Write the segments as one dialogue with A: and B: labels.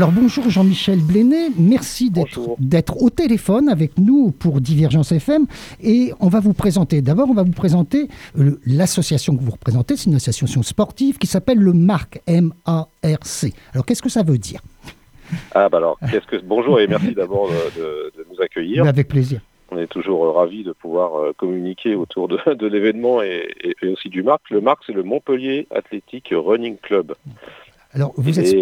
A: Alors bonjour Jean-Michel Blénet, merci d'être au téléphone avec nous pour Divergence FM et on va vous présenter, d'abord on va vous présenter euh, l'association que vous représentez, c'est une association sportive qui s'appelle le MARC, M-A-R-C. Alors qu'est-ce que ça veut dire?
B: Ah bah alors, qu'est-ce que... bonjour et merci d'abord de, nous accueillir.
A: avec plaisir.
B: On est toujours euh, ravis de pouvoir euh, communiquer autour de, l'événement et, aussi du MARC. Le MARC c'est le Montpellier Athletic Running Club.
A: Alors, vous êtes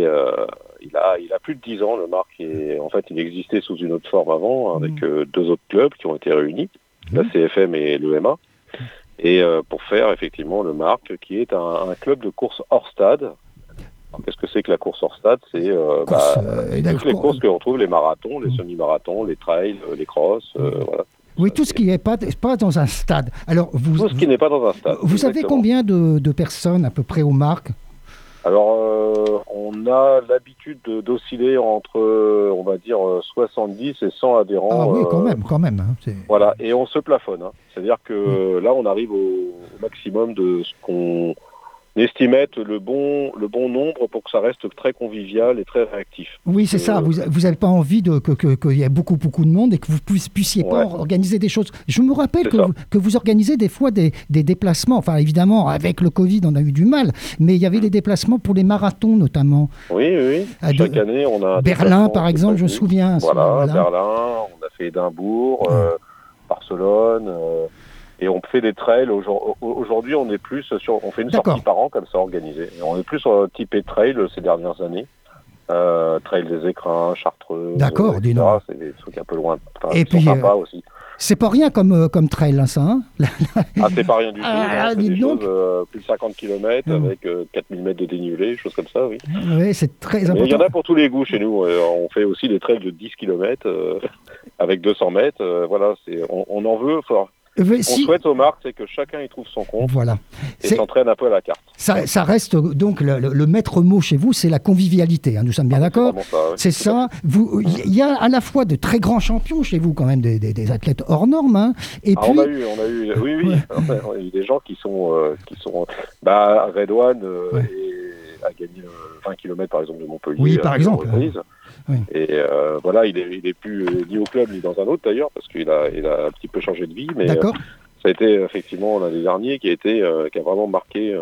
B: il a, il a plus de 10 ans, le Marc. Et, en fait, il existait sous une autre forme avant, avec mm. euh, deux autres clubs qui ont été réunis, la mm. CFM et l'EMA. Et euh, pour faire effectivement le Marc, qui est un, club de course hors stade. Qu'est-ce que c'est que la course hors stade? C'est euh, bah, toutes les courses que l'on trouve, les marathons, les mm. semi-marathons, les trails, les crosses, voilà.
A: Oui, tout ce qui n'est pas, pas dans un stade. Alors, vous,
B: tout ce qui n'est pas dans un stade.
A: Vous avez combien de, de, personnes à peu près au Marc?
B: Alors, euh, on a l'habitude d'osciller entre, on va dire, 70 et 100 adhérents.
A: Ah oui, quand euh, même, quand même. Hein,
B: voilà, et on se plafonne. Hein. C'est-à-dire que là, on arrive au maximum de ce qu'on estime être le bon, le bon nombre pour que ça reste très convivial et très réactif.
A: Oui, c'est ça. Vous n'avez pas envie qu'il que, que, y ait beaucoup, beaucoup de monde et que vous puissiez, pas organiser des choses. Je me rappelle que vous, que vous, organisez des fois des, des, déplacements. Enfin, évidemment, avec le Covid, on a eu du mal, mais il y avait des déplacements pour les marathons notamment.
B: Oui, oui. Chaque année, on a.
A: Berlin, par exemple, je me souviens.
B: Voilà, Berlin, on a fait Édimbourg, euh, Barcelone. Euh, et on fait des trails. Aujourd'hui, on est plus sur, on fait une sortie par an comme ça organisée. on est plus sur le type trail ces dernières années. Euh, trail des écrins, chartreux.
A: D'accord,
B: C'est des trucs un peu loin. et puis, sympas euh, aussi.
A: C'est pas rien comme, euh, comme trail, hein, ça. Hein
B: ah, c'est pas rien du tout. Ah, choses, plus de 50 km avec 4000 mètres de dénivelé, choses comme ça, oui.
A: Oui, c'est très important.
B: Il y en a pour tous les goûts chez nous. on fait aussi des trails de 10 km avec 200 mètres. voilà, on, on, en veut. Faut, on souhaite au Marc, c'est que chacun y trouve son compte
A: voilà.
B: et s'entraîne un peu à la carte.
A: Ça, reste donc le, maître mot chez vous, c'est la convivialité. Hein, nous sommes bien ah, d'accord C'est ça. Il y a à la fois de très grands champions chez vous, quand même, des, athlètes hors normes. Hein,
B: et ah, puis... on a eu, on a eu, oui, oui. on a eu des gens qui sont, euh, qui sont, bah, Redouane euh, a gagné 20 euh, km par exemple de Montpellier.
A: Oui, par exemple.
B: Et euh, voilà, il est, il est plus euh, ni au club ni dans un autre d'ailleurs, parce qu'il a, il a un petit peu changé de vie. Mais euh, ça a été effectivement l'un des derniers qui a été, qui a vraiment marqué.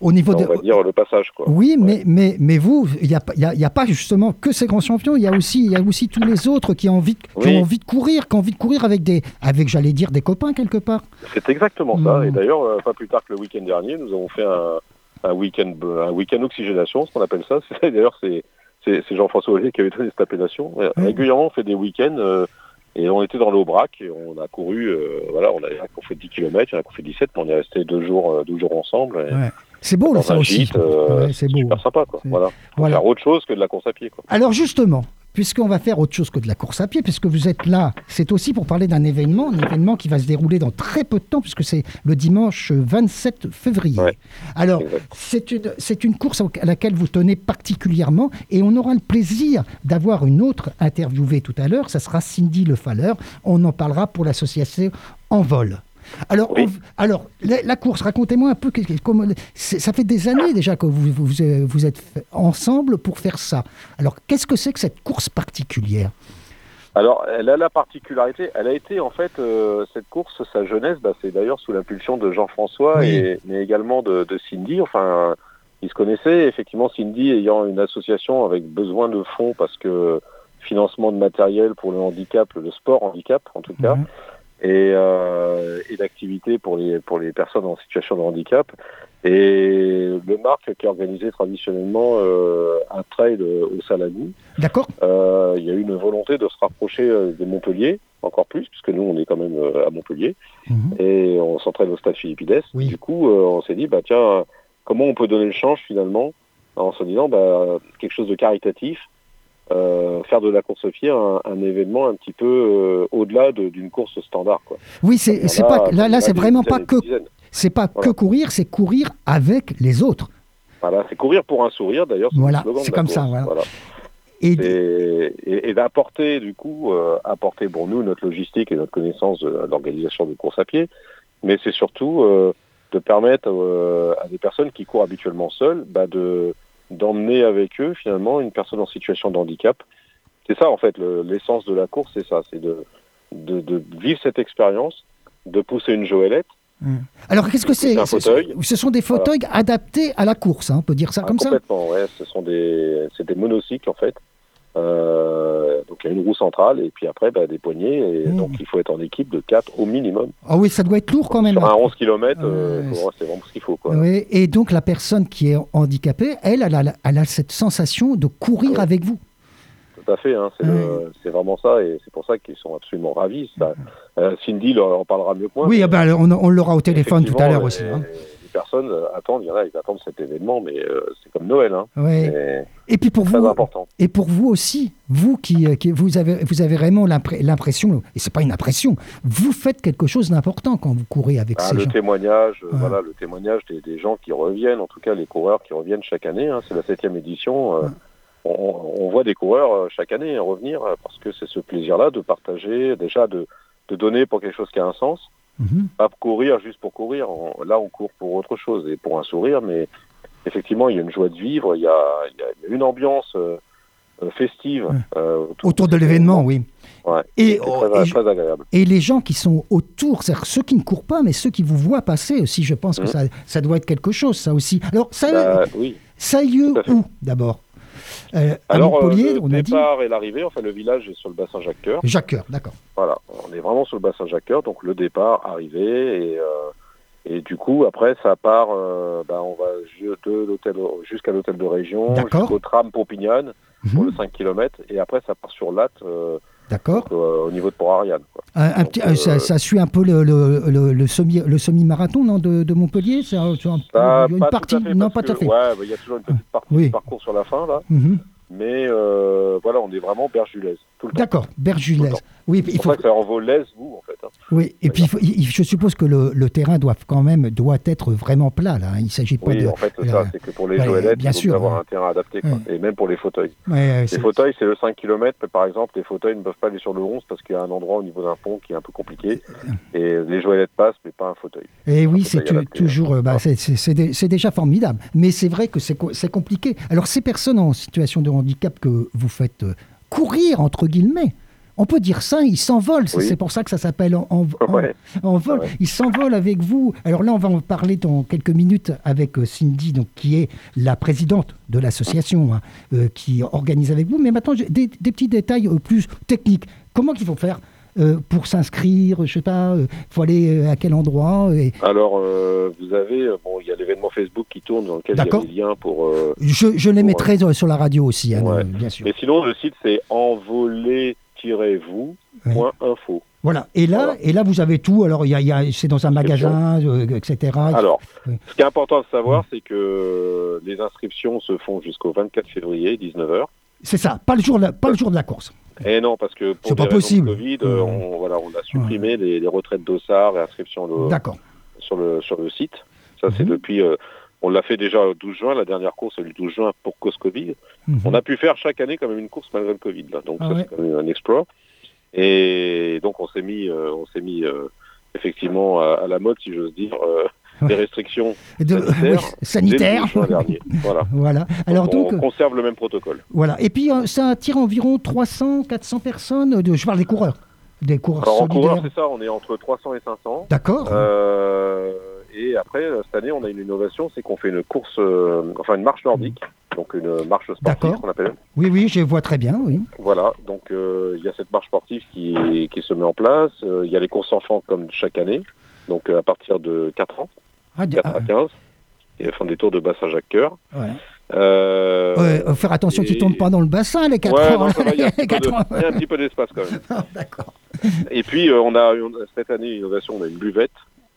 B: au niveau on va dire le passage quoi.
A: Oui, mais, mais, mais vous, il n'y a, y a, pas justement que ces grands champions, il y a aussi y a aussi tous les autres qui ont envie de, qui ont envie de courir, qui ont envie de courir avec des avec j'allais dire des copains quelque part.
B: C'est exactement ça. Et d'ailleurs, pas plus tard que le week-end dernier, nous avons fait un, un week-end un week-end oxygénation, ce qu'on appelle ça. D'ailleurs, c'est c'est Jean-François Olivier qui avait donné cette appellation. Régulièrement, on fait des week-ends euh, Et on était dans l'Aubrac et on a couru, voilà, on a, fait 10 km, on a fait 17, mais on est resté deux jours, deux jours ensemble.
A: C'est beau, là, ça aussi.
B: c'est super sympa, quoi. Voilà. voilà. Faire autre chose que de la course à pied, quoi.
A: Alors, justement, puisqu'on va faire autre chose que de la course à pied, puisque vous êtes là, c'est aussi pour parler d'un événement, un événement qui va se dérouler dans très peu de temps, puisque c'est le dimanche 27 février. Alors, c'est une, c'est une course à laquelle vous tenez particulièrement, et on aura le plaisir d'avoir une autre interviewée tout à l'heure, ça sera Cindy Lefalleur, on en parlera pour l'association En Vol. Alors, alors la, course, racontez-moi un peu, comment, ça fait des années déjà que vous, vous, êtes ensemble pour faire ça. Alors, qu'est-ce que c'est que cette course particulière?
B: Alors, elle a la particularité, elle a été en fait, euh, cette course, sa jeunesse, bah, c'est d'ailleurs sous l'impulsion de Jean-François, et mais également de, Cindy. Enfin, ils se connaissaient, effectivement, Cindy ayant une association avec besoin de fonds parce que financement de matériel pour le handicap, le sport handicap en tout cas. Mhm et, euh, et d'activités pour les, pour les personnes en situation de handicap. Et le marque qui a organisé traditionnellement euh, un trail au Salami.
A: D'accord.
B: Euh, il y a eu une volonté de se rapprocher euh, de Montpellier, encore plus, puisque nous, on est quand même euh, à Montpellier. Mhm. Et on s'entraîne au stade Philippides. Du coup, euh, on s'est dit, bah tiens, comment on peut donner le change finalement en se disant, bah, quelque chose de caritatif euh, faire de la course à pied un, événement un petit peu euh, au-delà d'une course standard. Quoi.
A: Oui, c'est pas là, là c'est vraiment pas que c'est pas que courir, c'est courir avec les autres.
B: Voilà, c'est courir pour un sourire d'ailleurs.
A: Voilà, c'est comme ça. Voilà.
B: Et, et, d'apporter du coup, euh, apporter pour nous notre logistique et notre connaissance de, l'organisation de course à pied, mais c'est surtout de permettre à des personnes qui courent habituellement seules bah, de d'emmener avec eux finalement une personne en situation de handicap. C'est ça en fait l'essence de la course, c'est ça, c'est de, de, vivre cette expérience, de pousser une joëlette.
A: Mmh. Alors qu'est-ce que c'est Ce sont des fauteuils adaptés à la course, hein, on peut dire ça ah, comme
B: ça Complètement, ouais. Ce sont des, c'est des monocycles en fait. Euh, donc il y a une roue centrale et puis après bah, des poignées. Et mmh. Donc il faut être en équipe de 4 au minimum.
A: Ah oui, ça doit être lourd quand même.
B: Sur un 11 km, euh, c'est vraiment ce qu'il faut. Quoi.
A: Oui. Et donc la personne qui est handicapée, elle, elle a, elle a cette sensation de courir avec vous.
B: Tout à fait, hein, c'est vraiment ça et c'est pour ça qu'ils sont absolument ravis. Ça. Euh, Cindy en parlera mieux que moi.
A: Oui, ah bah, on, on l'aura au téléphone tout à l'heure aussi. Hein
B: personnes euh, attendent, il y en a, ils attendent cet événement, mais euh, c'est comme Noël. Hein.
A: Et, puis pour vous, important. et pour vous aussi, vous qui, euh, qui vous avez, vous avez vraiment l'impression, et c'est pas une impression, vous faites quelque chose d'important quand vous courez avec ah, ces
B: le
A: gens.
B: Témoignage, voilà, le témoignage des, gens qui reviennent, en tout cas les coureurs qui reviennent chaque année. Hein, c'est la septième édition. on, voit des coureurs chaque année revenir parce que c'est ce plaisir-là de partager, déjà de, de donner pour quelque chose qui a un sens Mhm. Pas courir juste pour courir. là, on court pour autre chose et pour un sourire, mais effectivement, il y a une joie de vivre, il y a, une ambiance euh, euh, festive.
A: Euh, autour, de l'événement, oui.
B: et, très, agréable.
A: et les gens qui sont autour, c'est-à-dire ceux qui ne courent pas, mais ceux qui vous voient passer aussi, je pense que mhm. ça, ça, doit être quelque chose, ça aussi. Alors, ça, bah, oui. ça a lieu où, d'abord?
B: Euh, Alors, euh, le départ et l'arrivée, enfin le village est sur le bassin Jacques-Cœur.
A: Jacques-Cœur, d'accord.
B: Voilà, on est vraiment sur le bassin Jacques-Cœur, donc le départ, arrivée, et, euh, et du coup, après, ça part, bah, on va de l'hôtel jusqu'à l'hôtel de région, jusqu'au tram pour Pignane, pour le 5 km, et après, ça part sur Latte.
A: D'accord.
B: au niveau de Port-Ariane.
A: Un, petit, ça, suit un peu le, le, le, semi, le semi-marathon non, de, de Montpellier C'est un,
B: une partie Non, pas tout à fait. Ouais, il y a toujours une petite partie oui. parcours sur la fin, là. Mhm. Mais euh, voilà, on est vraiment Bergulaise.
A: D'accord, Bergulaise.
B: Oui, il faut. ça en vaut l'aise, vous, en fait. Hein.
A: Oui, et puis je suppose que le, le, terrain doit quand même doit être vraiment plat là. Hein. Il s'agit pas
B: oui,
A: de.
B: en fait, ça, c'est que pour les ouais, bien il faut sûr, avoir un terrain adapté, quoi. et même pour les fauteuils. les fauteuils, c'est le 5 km, par exemple, les fauteuils ne peuvent pas aller sur le 11 parce qu'il y a un endroit au niveau d'un pont qui est un peu compliqué, et les joëlettes passent, mais pas un fauteuil.
A: Et oui, c'est toujours, c'est déjà formidable, mais c'est vrai que c'est compliqué. Alors ces personnes en situation de handicap que vous faites euh, courir entre guillemets on peut dire ça, ils s'envolent. C'est pour ça que ça s'appelle en, vol. Ils s'envolent avec vous. Alors là, on va en parler dans quelques minutes avec euh, Cindy, donc, qui est la présidente de l'association hein, euh, qui organise avec vous. Mais maintenant, des, des petits détails euh, plus techniques. Comment il faut faire pour s'inscrire Je sais pas, il faut aller à quel endroit
B: Alors, vous avez, bon, il y a l'événement Facebook qui tourne dans lequel il y a des liens pour.
A: je, les mettrai sur la radio aussi, hein, bien sûr.
B: Mais sinon, le site c'est envolé vous www.info.
A: Voilà. Et là, et là, vous avez tout. Alors, il y a, c'est dans un magasin, euh, etc.
B: Alors, ce qui est important de savoir, c'est que les inscriptions se font jusqu'au 24 février, 19h.
A: C'est ça, pas le jour, de la, pas le jour de la course.
B: Et non, parce que pour
A: pas possible.
B: Covid, on, voilà, on a supprimé les, retraites d'ossard et inscriptions sur, le, sur le site. Ça, c'est mhm. depuis. Euh, on l'a fait déjà le 12 juin, la dernière course, le 12 juin pour cause Covid. Mhm. On a pu faire chaque année quand même une course malgré le Covid. Donc, ah c'est quand même un exploit. Et donc, on s'est mis, euh, on s'est mis euh, effectivement à, la mode, si j'ose dire, des restrictions
A: sanitaires.
B: Voilà.
A: voilà.
B: Alors donc, on conserve le même protocole.
A: Voilà. Et puis ça attire environ 300, 400 personnes. De, je parle des coureurs. Des coureurs Alors, En coureurs,
B: c'est ça. On est entre 300 et 500.
A: D'accord.
B: Euh, et après, cette année, on a une innovation, c'est qu'on fait une course, euh, enfin une marche nordique, donc une marche sportive qu'on appelle.
A: Oui, oui, je vois très bien, oui.
B: Voilà, donc euh, il y a cette marche sportive qui, qui se met en place. Il y a les courses enfants comme chaque année, donc à partir de 4 ans. 4 à 15. Ils font des tours de bassin Jacques-Cœur.
A: Ouais. Euh, faire attention qu'ils ne tombent pas dans le bassin, les 4 ouais,
B: il, y a un petit peu d'espace quand même.
A: Ah, d'accord.
B: Et puis, euh, on a cette année, innovation, on a une buvette.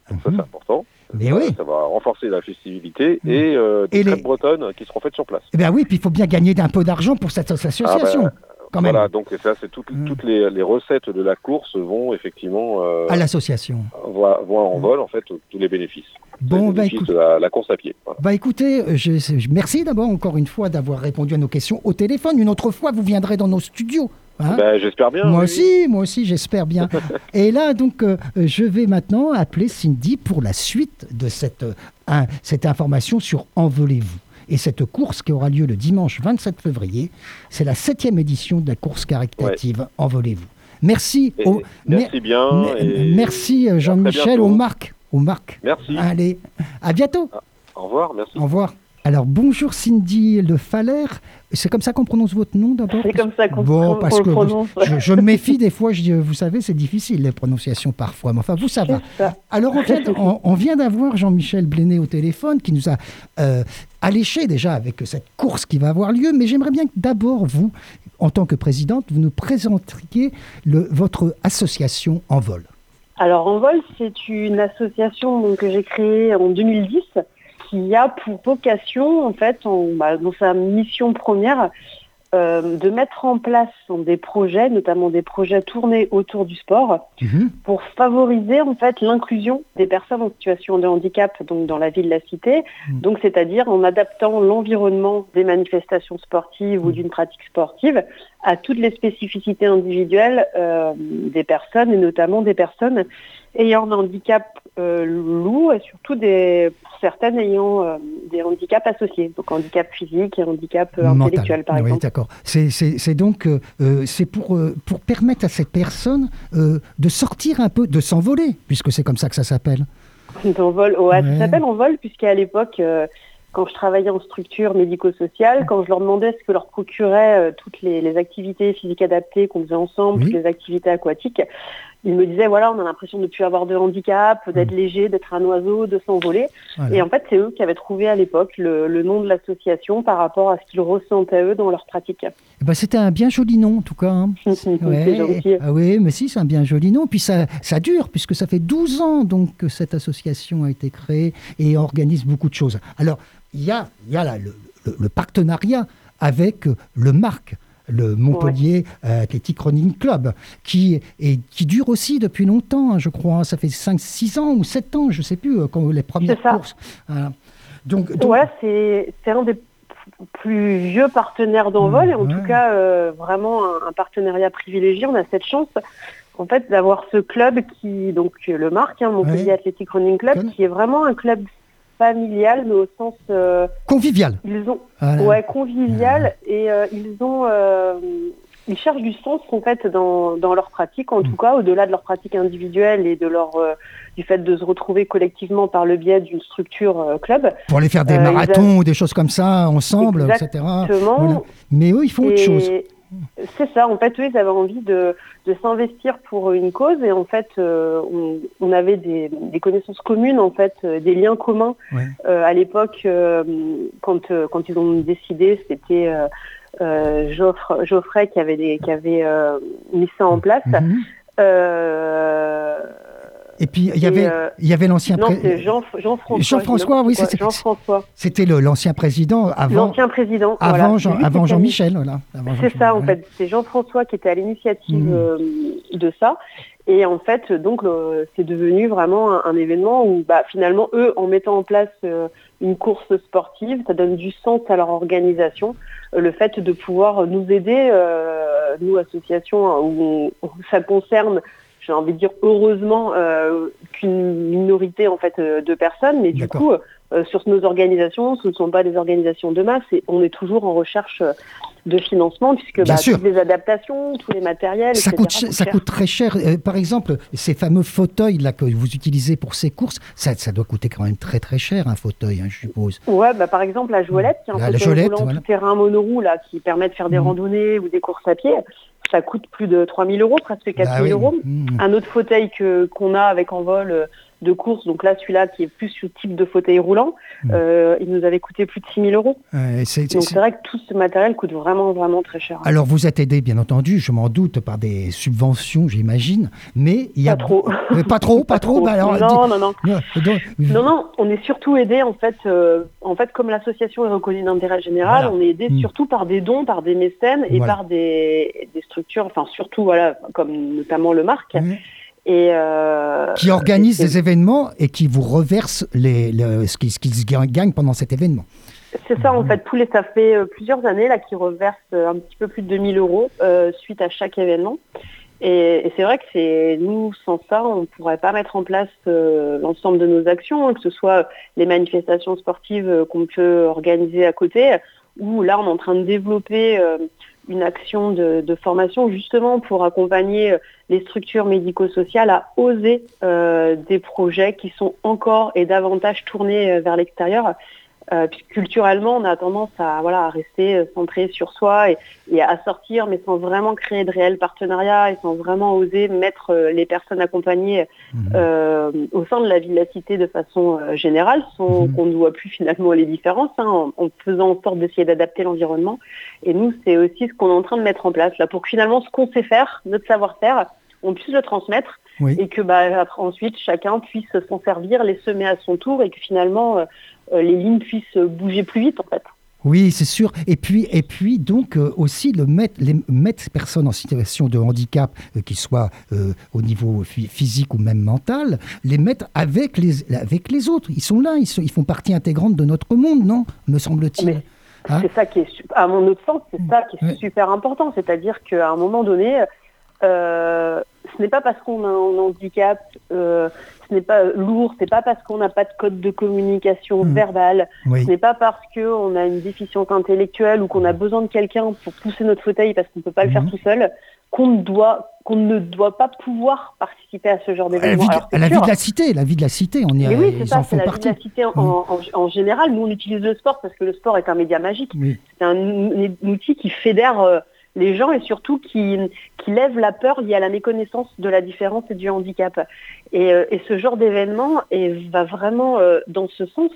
B: ça, c'est mhm. important.
A: Mais oui.
B: Ça va renforcer la festibilité mhm. et euh, des crêpes bretonnes qui seront faites sur place.
A: Eh bien oui, puis il faut bien gagner un peu d'argent pour cette association. Ah ben,
B: voilà, donc ça, c'est toutes, mm. toutes les, les, recettes de la course vont effectivement
A: euh, à l'association.
B: Vont, en vol en fait tous les bénéfices.
A: Bon,
B: les
A: bah, bénéfices
B: de la, course à pied.
A: Bah écoutez, je, merci d'abord encore une fois d'avoir répondu à nos questions au téléphone. Une autre fois, vous viendrez dans nos studios.
B: Hein bah, j'espère bien.
A: Moi aussi, moi aussi, j'espère bien. Et là, donc, euh, je vais maintenant appeler Cindy pour la suite de cette, euh, cette information sur Envolez-vous. Et cette course qui aura lieu le dimanche 27 février, c'est la septième édition de la course caritative Envolez-vous. Merci.
B: merci bien.
A: merci euh, Jean-Michel, au Marc. Au Marc.
B: Merci.
A: Allez, à bientôt.
B: Ah, au revoir, merci.
A: Au revoir. Alors bonjour Cindy Le Faller. C'est comme ça qu'on prononce votre nom d'abord
C: C'est comme ça qu'on bon, parce que prononce.
A: Je, me méfie des fois, je, vous savez, c'est difficile les prononciations parfois, mais enfin vous ça va. Alors en fait, on, vient d'avoir Jean-Michel Bléné au téléphone qui nous a euh, alléché déjà avec cette course qui va avoir lieu, mais j'aimerais bien que d'abord vous, en tant que présidente, vous nous présentiez le, votre association Envol.
C: Alors Envol, c'est une association que j'ai créée en 2010 qui a pour vocation, en fait, bah, dans sa mission première, euh, de mettre en place des projets, notamment des projets tournés autour du sport, mhm. pour favoriser en fait l'inclusion des personnes en situation de handicap donc dans la ville de la cité. Mhm. Donc c'est-à-dire en adaptant l'environnement des manifestations sportives ou mhm. d'une pratique sportive à toutes les spécificités individuelles euh, des personnes et notamment des personnes ayant un handicap euh, lourd et surtout des, pour certaines ayant euh, des handicaps associés, donc handicap physique et handicap euh, intellectuel par
A: oui, d'accord. C'est donc c'est pour, pour permettre à ces personnes de sortir un peu, de s'envoler, puisque c'est comme ça que ça s'appelle.
C: Ouais, ça s'appelle en vol, puisqu'à l'époque, quand je travaillais en structure médico-sociale, quand je leur demandais ce que leur procurait toutes les, les, activités physiques adaptées qu'on faisait ensemble, toutes les activités aquatiques, il me disait voilà, on a l'impression de ne plus avoir de handicap, d'être mm. léger, d'être un oiseau, de s'envoler. Et en fait, c'est eux qui avaient trouvé à l'époque le, nom de l'association par rapport à ce qu'ils ressentaient eux dans leur pratique.
A: Eh ben, c'était un bien joli nom en tout cas. Hein. Ah oui, mais si, c'est un bien joli nom. Puis ça, ça dure puisque ça fait 12 ans donc que cette association a été créée et organise beaucoup de choses. Alors, il y a, y a là, le, le partenariat avec le MARC le Montpellier euh, Athletic Running Club, qui, est, qui dure aussi depuis longtemps, hein, je crois. Ça fait 5, 6 ans ou 7 ans, je ne sais plus, euh, quand les premières courses.
C: Donc, c'est un des plus vieux partenaires d'envol. Et en tout cas euh, vraiment un, partenariat privilégié. On a cette chance en fait d'avoir ce club qui donc le marque hein, Montpellier Athletic Running Club qui est vraiment un club familial, mais au sens
A: euh, convivial.
C: Ils ont, ouais, convivial, et euh, ils ont, ils cherchent du sens en fait dans, dans leur pratique, en mm. tout cas au-delà de leur pratique individuelle et de leur du fait de se retrouver collectivement par le biais d'une structure club.
A: Pour aller faire des marathons ou des choses comme ça ensemble,
C: Exactement.
A: etc. Mais eux, ils font autre chose.
C: C'est ça, en fait, eux, ils avaient envie de, de s'investir pour une cause et en fait, euh, on, on, avait des, des, connaissances communes, en fait, euh, des liens communs. Euh, à l'époque, euh, quand, quand ils ont décidé, c'était Geoffre, Geoffrey qui avait, des, qui avait mis ça en place. Mhm.
A: Et puis il y avait, euh, il y avait l'ancien
C: président. Jean, François. Jean
A: François, oui, c'était Jean François. C'était l'ancien président avant.
C: L'ancien président.
A: Avant Jean, avant Jean Michel, voilà.
C: C'est ça en fait. C'est Jean François qui était à l'initiative mmh. euh, de ça. Et en fait, donc, c'est devenu vraiment un, événement où, bah, finalement, eux, en mettant en place euh, une course sportive, ça donne du sens à leur organisation. le fait de pouvoir nous aider, nous, associations, hein, où ça concerne j'ai envie de dire heureusement euh, qu'une minorité en fait euh, de personnes, mais du coup euh, sur nos organisations, ce ne sont pas des organisations de masse et on est toujours en recherche de financement puisque bah, toutes les adaptations, tous les matériels,
A: ça coûte ça coûte très cher. par exemple, ces fameux fauteuils là que vous utilisez pour ces courses, ça, ça doit coûter quand même très très cher un fauteuil, hein, je suppose.
C: Ouais, bah, par exemple la Joëlette, qui est un fauteuil roulant tout terrain monoroue là qui permet de faire des mmh. randonnées ou des courses à pied ça coûte plus de 3000 euros, presque 4000 bah euros. Mmh. Un autre fauteuil que qu'on a avec envol euh, de course, donc là celui-là qui est plus ce type de fauteuil roulant, mmh. euh, il nous avait coûté plus de 6000 euros. donc c'est vrai que tout ce matériel coûte vraiment vraiment très cher.
A: Alors vous êtes aidé bien entendu, je m'en doute, par des subventions j'imagine, mais il y a...
C: Pas trop.
A: pas trop, pas trop.
C: Bah alors, non, non, non. Non, non, on est surtout aidé en fait, euh, en fait comme l'association est reconnue d'intérêt général, on est aidé mmh. surtout par des dons, par des mécènes et par des, des, structures, enfin surtout voilà, comme notamment le Marc.
A: Et euh, qui organise des événements et qui vous reverse les, ce qu'ils gagnent pendant cet événement.
C: C'est ça, en fait, tous les, ça fait euh, plusieurs années là qu'ils reversent euh, un petit peu plus de 2000 euros suite à chaque événement. Et, c'est vrai que c'est nous, sans ça, on ne pourrait pas mettre en place l'ensemble de nos actions, hein, que ce soit les manifestations sportives qu'on peut organiser à côté, ou là, on est en train de développer une action de, formation justement pour accompagner les structures médico-sociales à oser euh, des projets qui sont encore et davantage tournés euh, vers l'extérieur. Euh, culturellement, on a tendance à, voilà, à rester centré sur soi et, à sortir, mais sans vraiment créer de réels partenariats et sans vraiment oser mettre les personnes accompagnées mhm. au sein de la vie de la cité de façon générale, sans mhm. qu'on ne voit plus finalement les différences, hein, en, faisant en sorte d'essayer d'adapter l'environnement. Et nous, c'est aussi ce qu'on est en train de mettre en place là, pour que finalement ce qu'on sait faire, notre savoir-faire, on puisse le transmettre et que bah, ensuite chacun puisse s'en servir, les semer à son tour et que finalement euh, les lignes puissent bouger plus vite en fait.
A: Oui, c'est sûr. Et puis, et puis donc euh, aussi le mettre, les mettre personnes en situation de handicap, euh, qu'ils soient au niveau physique ou même mental, les mettre avec les, avec les autres. Ils sont là, ils, ils font partie intégrante de notre monde, non Me semble-t-il.
C: Hein c'est ça qui est, à mon autre sens, c'est ça qui est super important. C'est-à-dire qu'à un moment donné, ce n'est pas parce qu'on a un handicap ce n'est pas lourd, c'est pas parce qu'on n'a pas de code de communication hmm. verbale, ce n'est pas parce qu'on a une déficience intellectuelle ou qu'on a besoin de quelqu'un pour pousser notre fauteuil parce qu'on ne peut pas le faire hmm. tout seul, qu'on doit qu'on ne doit pas pouvoir participer à ce genre d'événement.
A: La, la vie de la cité, la vie de la cité, on y
C: a, oui, c'est ça, c'est la vie de la cité en, général. Nous, on utilise le sport parce que le sport est un média magique. C'est un, outil qui fédère euh, les gens et surtout qui, qui lève la peur liée à la méconnaissance de la différence et du handicap. Et, euh, ce genre d'événement va vraiment euh, dans ce sens.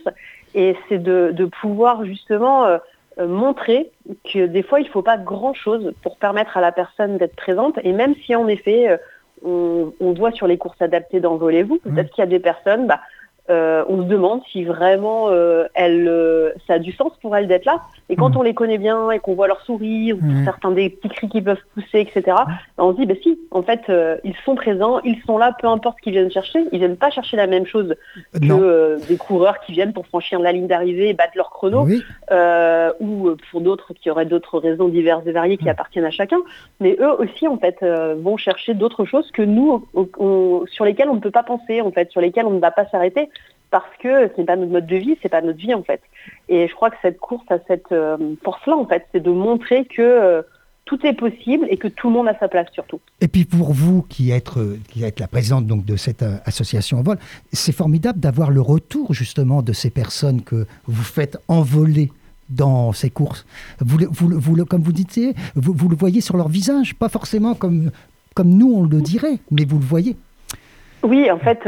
C: Et c'est de, pouvoir justement euh, montrer que des fois il ne faut pas grand-chose pour permettre à la personne d'être présente. Et même si en effet on, voit sur les courses adaptées d'envolez-vous, peut-être qu'il y a des personnes, bah, on se demande si vraiment elle, ça a du sens pour elle d'être là. Et quand mm. on les connaît bien et qu'on voit leur sourire, ou mm. certains des petits cris qui peuvent pousser, etc., ben, on se dit, bah si, en fait, euh, ils sont présents, ils sont là, peu importe ce qu'ils viennent chercher. Ils viennent pas chercher la même chose que euh, des coureurs qui viennent pour franchir la ligne d'arrivée et battre leur chrono, euh, ou pour d'autres qui auraient d'autres raisons diverses et variées qui mm. appartiennent à chacun. Mais eux aussi, en fait, vont chercher d'autres choses que nous, sur lesquelles on ne peut pas penser, en fait, sur lesquelles on ne va pas s'arrêter parce que ce n'est pas notre mode de vie, c'est pas notre vie en fait. Et je crois que cette course a cette euh, force-là en fait, c'est de montrer que euh, tout est possible et que tout le monde a sa place surtout.
A: Et puis pour vous qui êtes, euh, qui êtes la présidente donc de cette association en vol, c'est formidable d'avoir le retour justement de ces personnes que vous faites envoler dans ces courses. Vous, vous, vous, comme vous dites, vous, vous, le voyez sur leur visage, pas forcément comme, comme nous on le dirait, mais vous le voyez.
C: Oui, en fait,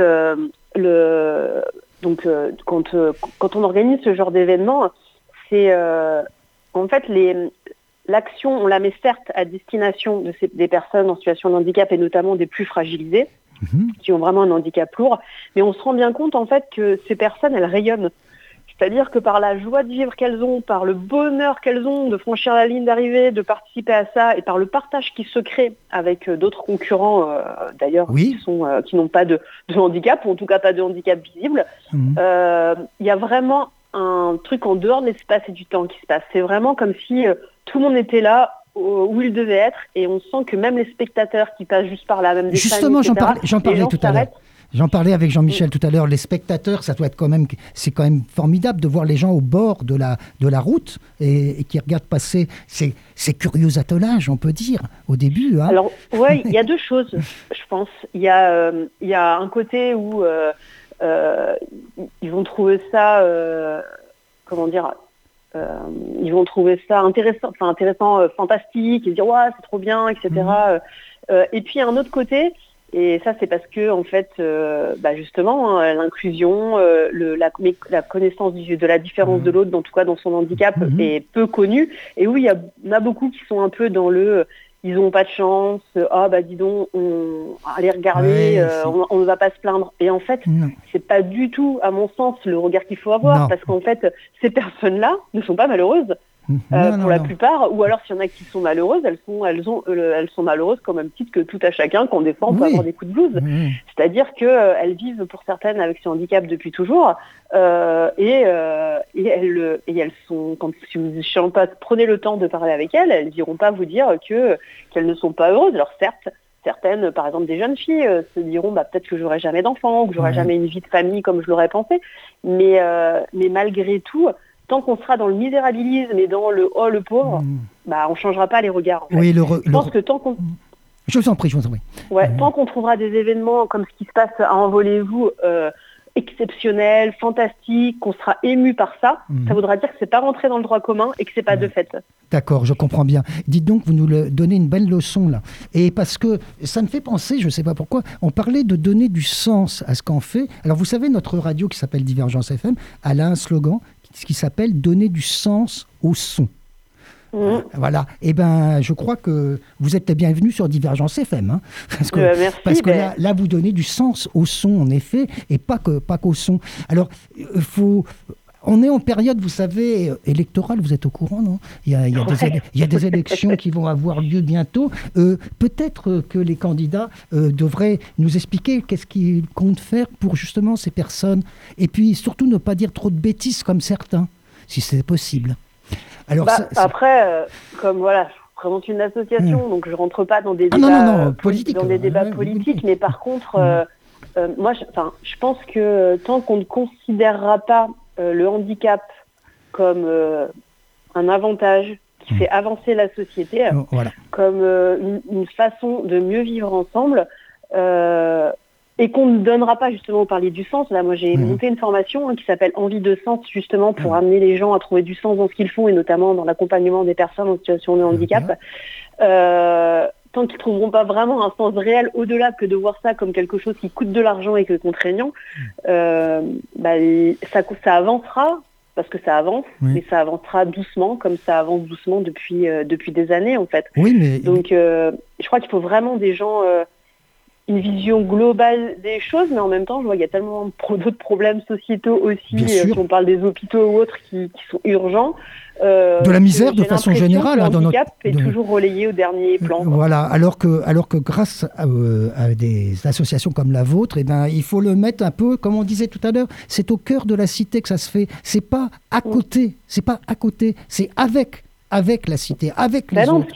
C: le, donc euh, euh, quand, on organise ce genre d'événement, c'est euh, en fait les, l'action, on la met certes à destination de ces, des personnes en situation de handicap et notamment des plus fragilisées, mhm. qui ont vraiment un handicap lourd, mais on se rend bien compte en fait que ces personnes, elles rayonnent. C'est-à-dire que par la joie de vivre qu'elles ont, par le bonheur qu'elles ont de franchir la ligne d'arrivée, de participer à ça, et par le partage qui se crée avec euh, d'autres concurrents, euh, d'ailleurs, qui euh, qui n'ont pas de, handicap, ou en tout cas pas de handicap visible, mhm. il y a vraiment un truc en dehors de l'espace et du temps qui se passe. C'est vraiment comme si tout le monde était là où il devait être, et on sent que même les spectateurs qui passent juste par là, même des
A: Justement, j'en parlais, parlais tout à l'heure. J'en parlais avec Jean-Michel tout à l'heure. Les spectateurs, ça doit être quand même, c'est quand même formidable de voir les gens au bord de la de la route et, qui regardent passer ces, ces, curieux attelages, on peut dire, au début.
C: Hein. Alors, ouais, il y a deux choses, je pense. Il y a euh, il y a un côté où euh, euh, ils vont trouver ça, comment dire. ils vont trouver ça intéressant, enfin intéressant, fantastique, ils dire ouais c'est trop bien, etc. Mmh. et puis un autre côté, et ça, c'est parce que, en fait, euh, bah, justement, hein, l'inclusion, euh, la, la, connaissance du, de la différence de mmh. l'autre, en tout cas dans son handicap, mmh. est peu connue. Et oui, il y, en a beaucoup qui sont un peu dans le ils n'ont pas de chance, ah bah dis donc, on, allez regarder, euh, on ne va pas se plaindre. Et en fait, c'est pas du tout, à mon sens, le regard qu'il faut avoir, parce qu'en fait, ces personnes-là ne sont pas malheureuses. Euh, pour la plupart, ou alors s'il y en a qui sont malheureuses, elles sont, elles ont, euh, elles sont malheureuses comme même titre que tout à chacun qu'on défend peut avoir des coups de blues. C'est-à-dire qu'elles euh, vivent pour certaines avec ce handicap depuis toujours, et, et, elles, et elles sont, quand si vous pas, prenez le temps de parler avec elles, elles diront pas vous dire que qu'elles ne sont pas heureuses. Alors certes, certaines, par exemple des jeunes filles, se diront bah, peut-être que j'aurai jamais d'enfant, que j'aurai jamais une vie de famille comme je l'aurais pensé, mais, mais malgré tout, tant qu'on sera dans le misérabilisme et dans le oh le pauvre, mm. bah on changera pas les regards.
A: Oui, le
C: je pense que tant qu'on mm.
A: je vous en prie, je vous en prie.
C: Ouais, tant qu'on trouvera des événements comme ce qui se passe à Envolez-vous euh, exceptionnels, fantastiques, qu'on sera ému par ça, mm. ça voudra dire que c'est pas rentré dans le droit commun et que c'est pas de fait.
A: D'accord, je comprends bien. Dites donc, vous nous le donnez une belle leçon là. Et parce que ça me fait penser, je ne sais pas pourquoi, on parlait de donner du sens à ce qu'on fait. Alors vous savez, notre radio qui s'appelle Divergence FM, elle a un slogan ce qui s'appelle donner du sens au son. Mmh. Voilà. Et eh ben, je crois que vous êtes bienvenue sur Divergence FM, hein. parce que,
C: euh,
A: parce
C: que
A: là, là, vous donnez du sens au son, en effet, et pas que pas qu'au son. Alors, il faut on est en période, vous savez, électorale, vous êtes au courant, non? Il y, a, des, élections qui vont avoir lieu bientôt. Euh, peut-être que les candidats euh, devraient nous expliquer qu'est-ce qu'ils comptent faire pour justement ces personnes. Et puis surtout ne pas dire trop de bêtises comme certains, si c'est possible.
C: Alors, bah, après, euh, comme voilà, je présente une association, hmm. donc je rentre pas dans des ah débats, politiques, dans des débats politiques, mais par contre, hmm. moi, je, je pense que tant qu'on ne considérera pas le handicap comme euh, un avantage qui hmm. fait avancer la société, oh, comme euh, une, façon de mieux vivre ensemble, et qu'on ne donnera pas justement au parler du sens. Là, moi, j'ai hmm. monté une formation hein, qui s'appelle Envie de sens, justement pour hmm. amener les gens à trouver du sens dans ce qu'ils font, et notamment dans l'accompagnement des personnes en situation de handicap. Tant qu'ils ne trouveront pas vraiment un sens réel au-delà que de voir ça comme quelque chose qui coûte de l'argent et que contraignant, euh, bah, ça, ça avancera parce que ça avance, mais ça avancera doucement, comme ça avance doucement depuis, euh, depuis des années en fait.
A: Oui, mais...
C: Donc euh, je crois qu'il faut vraiment des gens une vision globale des choses, mais en même temps, je vois qu'il y a tellement d'autres problèmes sociétaux aussi, euh, si on parle des hôpitaux ou autres, qui, sont urgents.
A: Euh, de la misère de façon générale.
C: Le hein, handicap est toujours relayé au dernier plan.
A: Voilà, alors que, alors que grâce euh, à, des associations comme la vôtre, eh ben, il faut le mettre un peu, comme on disait tout à l'heure, c'est au cœur de la cité que ça se fait. C'est pas à mm. côté, c'est pas à côté, c'est avec, avec la cité, avec ben les autres.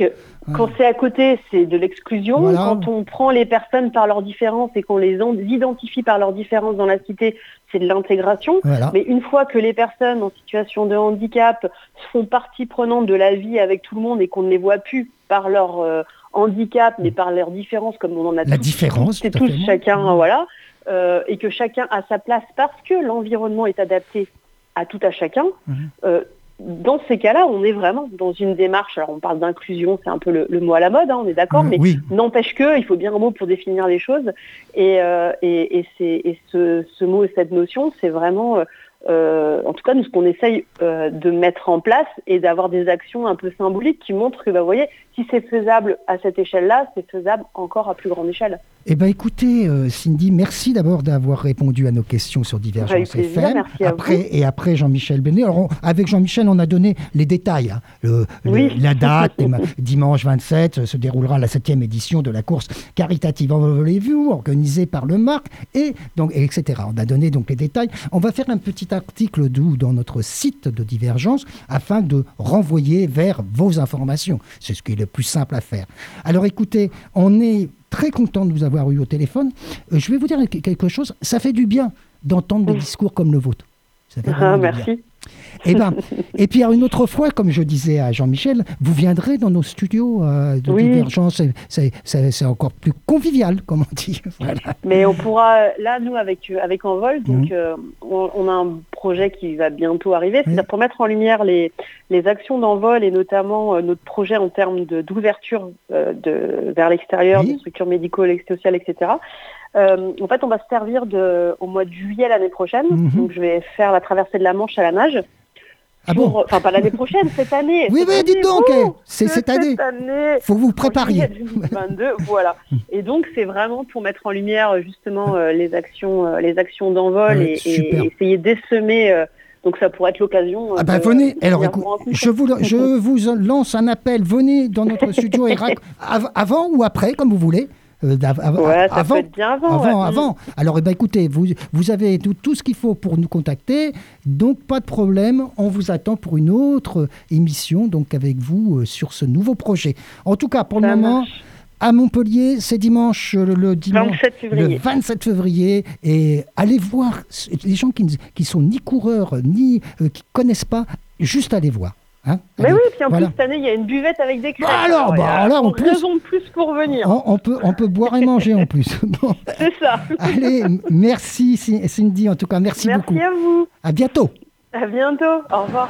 C: Quand c'est à côté, c'est de l'exclusion. Quand on prend les personnes par leurs différences et qu'on les identifie par leurs différences dans la cité, c'est de l'intégration. Mais une fois que les personnes en situation de handicap font partie prenante de la vie avec tout le monde et qu'on ne les voit plus par leur euh, handicap, mais par leurs différences, comme on en a
A: la différence,
C: c'est tous chacun, voilà, euh, et que chacun a sa place parce que l'environnement est adapté à tout à chacun. Mhm. Euh, dans ces cas-là, on est vraiment dans une démarche. Alors, on parle d'inclusion, c'est un peu le, mot à la mode, hein, on est d'accord, mais n'empêche que il faut bien un mot pour définir les choses. Et, euh, et, ce, mot et cette notion, c'est vraiment euh, en tout cas, nous, ce qu'on essaye euh, de mettre en place et d'avoir des actions un peu symboliques qui montrent que, bah, vous voyez, si c'est faisable à cette échelle-là, c'est faisable encore à plus grande échelle.
A: Eh bien, écoutez, euh, Cindy, merci d'abord d'avoir répondu à nos questions sur Divergence FM.
C: Merci
A: après, Et après, Jean-Michel Benet. Alors, avec Jean-Michel, on a donné les détails. Hein. la date, dimanche 27, se déroulera la septième édition de la course caritative Envolez-vous, organisée par le MARC, et donc, etc. On a donné donc les détails. On va faire un petit article dans notre site de Divergence afin de renvoyer vers vos informations. C'est ce qui est le plus simple à faire. Alors écoutez, on est très content de vous avoir eu au téléphone. Euh, je vais vous dire quelque chose, ça fait du bien d'entendre des discours comme le vôtre.
C: Ça fait ah, merci.
A: Et, eh ben, et puis une autre fois, comme je disais à Jean-Michel, vous viendrez dans nos studios euh, de divergence. C'est encore plus convivial, comme on dit.
C: Mais on pourra, là, nous, avec, avec Envol, donc, mhm. euh, on, a un projet qui va bientôt arriver, c'est-à-dire pour mettre en lumière les, les actions d'Envol et notamment euh, notre projet en termes d'ouverture vers l'extérieur, des structures médicales, sociales, etc. en fait, on va se servir de, au mois de juillet l'année prochaine. Mhm. Donc, je vais faire la traversée de la Manche à la nage.
A: Ah bon
C: Enfin, pas l'année prochaine, cette année.
A: Oui, oui, dites donc, eh, c'est cette année. Il faut que vous prépariez.
C: 2022, voilà. Et donc, c'est vraiment pour mettre en lumière justement euh, les actions, euh, les actions d'envol et, essayer d'essaimer. Euh, donc, ça pourrait être l'occasion.
A: ah ben venez. Alors, je vous, je vous lance un appel. Venez dans notre studio et avant ou après, comme vous voulez.
C: Euh, ouais, ça avant, peut être bien avant.
A: Avant, avant. Alors, eh ben, écoutez, vous, vous avez tout, tout, ce qu'il faut pour nous contacter. Donc, pas de problème. On vous attend pour une autre émission, donc avec vous, euh, sur ce nouveau projet. En tout cas, pour le moment. À Montpellier, c'est dimanche, euh, le, dimanche
C: 27 février.
A: le 27 février. Et allez voir les gens qui, qui sont ni coureurs, ni qui connaissent pas, juste allez voir.
C: Hein mais oui, puis en plus cette année il y a une buvette avec des crêpes.
A: Bah alors, bah, alors,
C: on plus, raison de plus pour venir.
A: On, peut, on peut boire et manger en plus.
C: C'est ça.
A: Allez, merci Cindy en tout cas, merci, beaucoup.
C: Merci à vous.
A: À bientôt.
C: À bientôt. Au revoir.